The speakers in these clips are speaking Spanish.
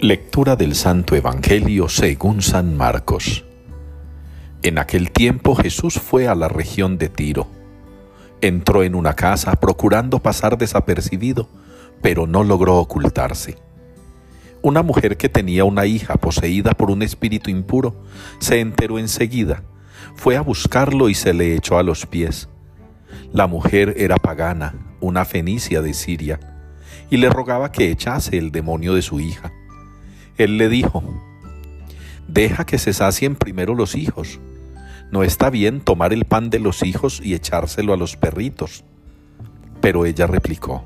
Lectura del Santo Evangelio según San Marcos. En aquel tiempo Jesús fue a la región de Tiro. Entró en una casa procurando pasar desapercibido, pero no logró ocultarse. Una mujer que tenía una hija poseída por un espíritu impuro se enteró enseguida, fue a buscarlo y se le echó a los pies. La mujer era pagana, una fenicia de Siria, y le rogaba que echase el demonio de su hija. Él le dijo, deja que se sacien primero los hijos. No está bien tomar el pan de los hijos y echárselo a los perritos. Pero ella replicó,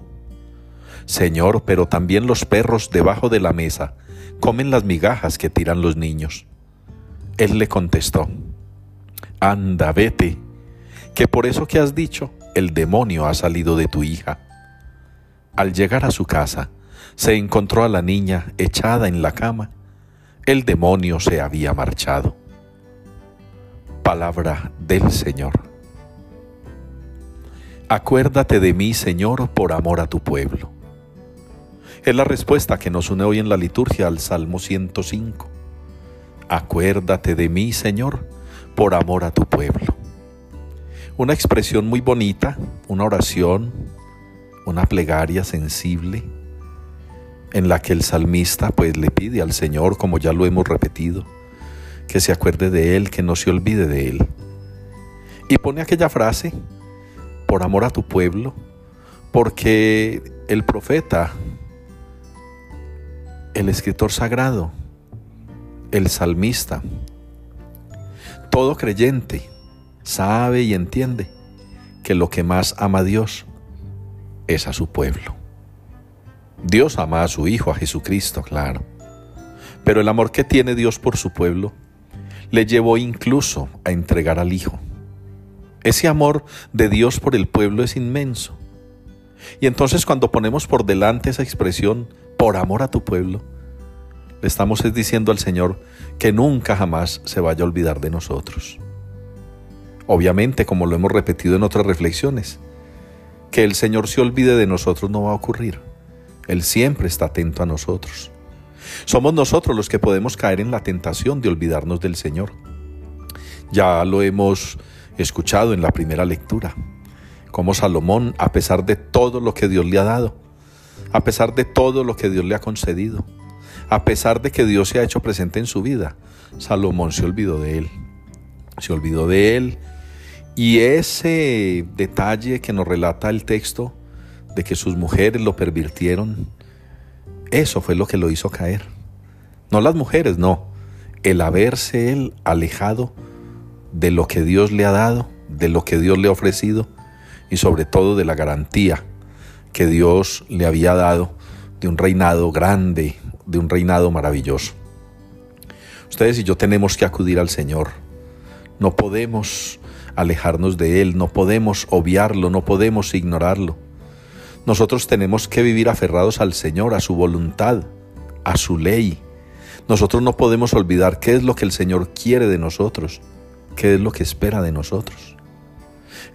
Señor, pero también los perros debajo de la mesa comen las migajas que tiran los niños. Él le contestó, Anda, vete, que por eso que has dicho, el demonio ha salido de tu hija. Al llegar a su casa, se encontró a la niña echada en la cama. El demonio se había marchado. Palabra del Señor. Acuérdate de mí, Señor, por amor a tu pueblo. Es la respuesta que nos une hoy en la liturgia al Salmo 105. Acuérdate de mí, Señor, por amor a tu pueblo. Una expresión muy bonita, una oración, una plegaria sensible en la que el salmista pues le pide al Señor, como ya lo hemos repetido, que se acuerde de Él, que no se olvide de Él. Y pone aquella frase, por amor a tu pueblo, porque el profeta, el escritor sagrado, el salmista, todo creyente sabe y entiende que lo que más ama a Dios es a su pueblo. Dios ama a su Hijo, a Jesucristo, claro. Pero el amor que tiene Dios por su pueblo le llevó incluso a entregar al Hijo. Ese amor de Dios por el pueblo es inmenso. Y entonces cuando ponemos por delante esa expresión, por amor a tu pueblo, le estamos diciendo al Señor que nunca jamás se vaya a olvidar de nosotros. Obviamente, como lo hemos repetido en otras reflexiones, que el Señor se olvide de nosotros no va a ocurrir. Él siempre está atento a nosotros. Somos nosotros los que podemos caer en la tentación de olvidarnos del Señor. Ya lo hemos escuchado en la primera lectura, como Salomón, a pesar de todo lo que Dios le ha dado, a pesar de todo lo que Dios le ha concedido, a pesar de que Dios se ha hecho presente en su vida, Salomón se olvidó de él. Se olvidó de él. Y ese detalle que nos relata el texto de que sus mujeres lo pervirtieron, eso fue lo que lo hizo caer. No las mujeres, no. El haberse él alejado de lo que Dios le ha dado, de lo que Dios le ha ofrecido y sobre todo de la garantía que Dios le había dado de un reinado grande, de un reinado maravilloso. Ustedes y yo tenemos que acudir al Señor. No podemos alejarnos de Él, no podemos obviarlo, no podemos ignorarlo. Nosotros tenemos que vivir aferrados al Señor, a su voluntad, a su ley. Nosotros no podemos olvidar qué es lo que el Señor quiere de nosotros, qué es lo que espera de nosotros.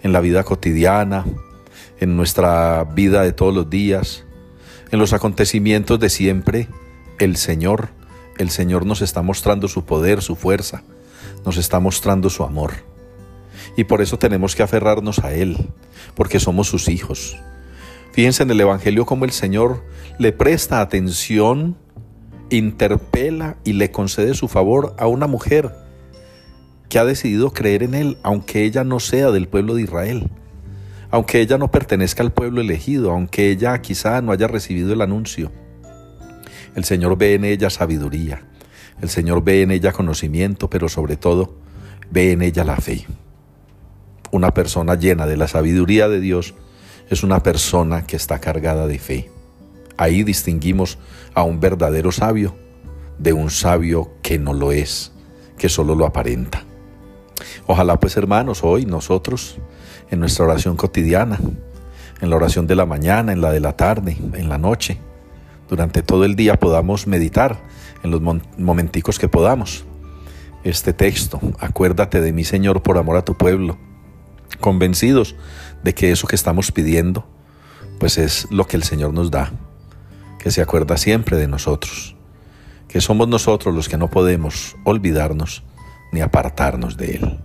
En la vida cotidiana, en nuestra vida de todos los días, en los acontecimientos de siempre, el Señor, el Señor nos está mostrando su poder, su fuerza, nos está mostrando su amor. Y por eso tenemos que aferrarnos a Él, porque somos sus hijos. Fíjense en el Evangelio cómo el Señor le presta atención, interpela y le concede su favor a una mujer que ha decidido creer en Él, aunque ella no sea del pueblo de Israel, aunque ella no pertenezca al pueblo elegido, aunque ella quizá no haya recibido el anuncio. El Señor ve en ella sabiduría, el Señor ve en ella conocimiento, pero sobre todo ve en ella la fe. Una persona llena de la sabiduría de Dios es una persona que está cargada de fe. Ahí distinguimos a un verdadero sabio de un sabio que no lo es, que solo lo aparenta. Ojalá pues hermanos, hoy nosotros, en nuestra oración cotidiana, en la oración de la mañana, en la de la tarde, en la noche, durante todo el día podamos meditar en los momenticos que podamos. Este texto, acuérdate de mi Señor por amor a tu pueblo, convencidos de que eso que estamos pidiendo, pues es lo que el Señor nos da, que se acuerda siempre de nosotros. que somos nosotros los que no podemos olvidarnos ni apartarnos de Él.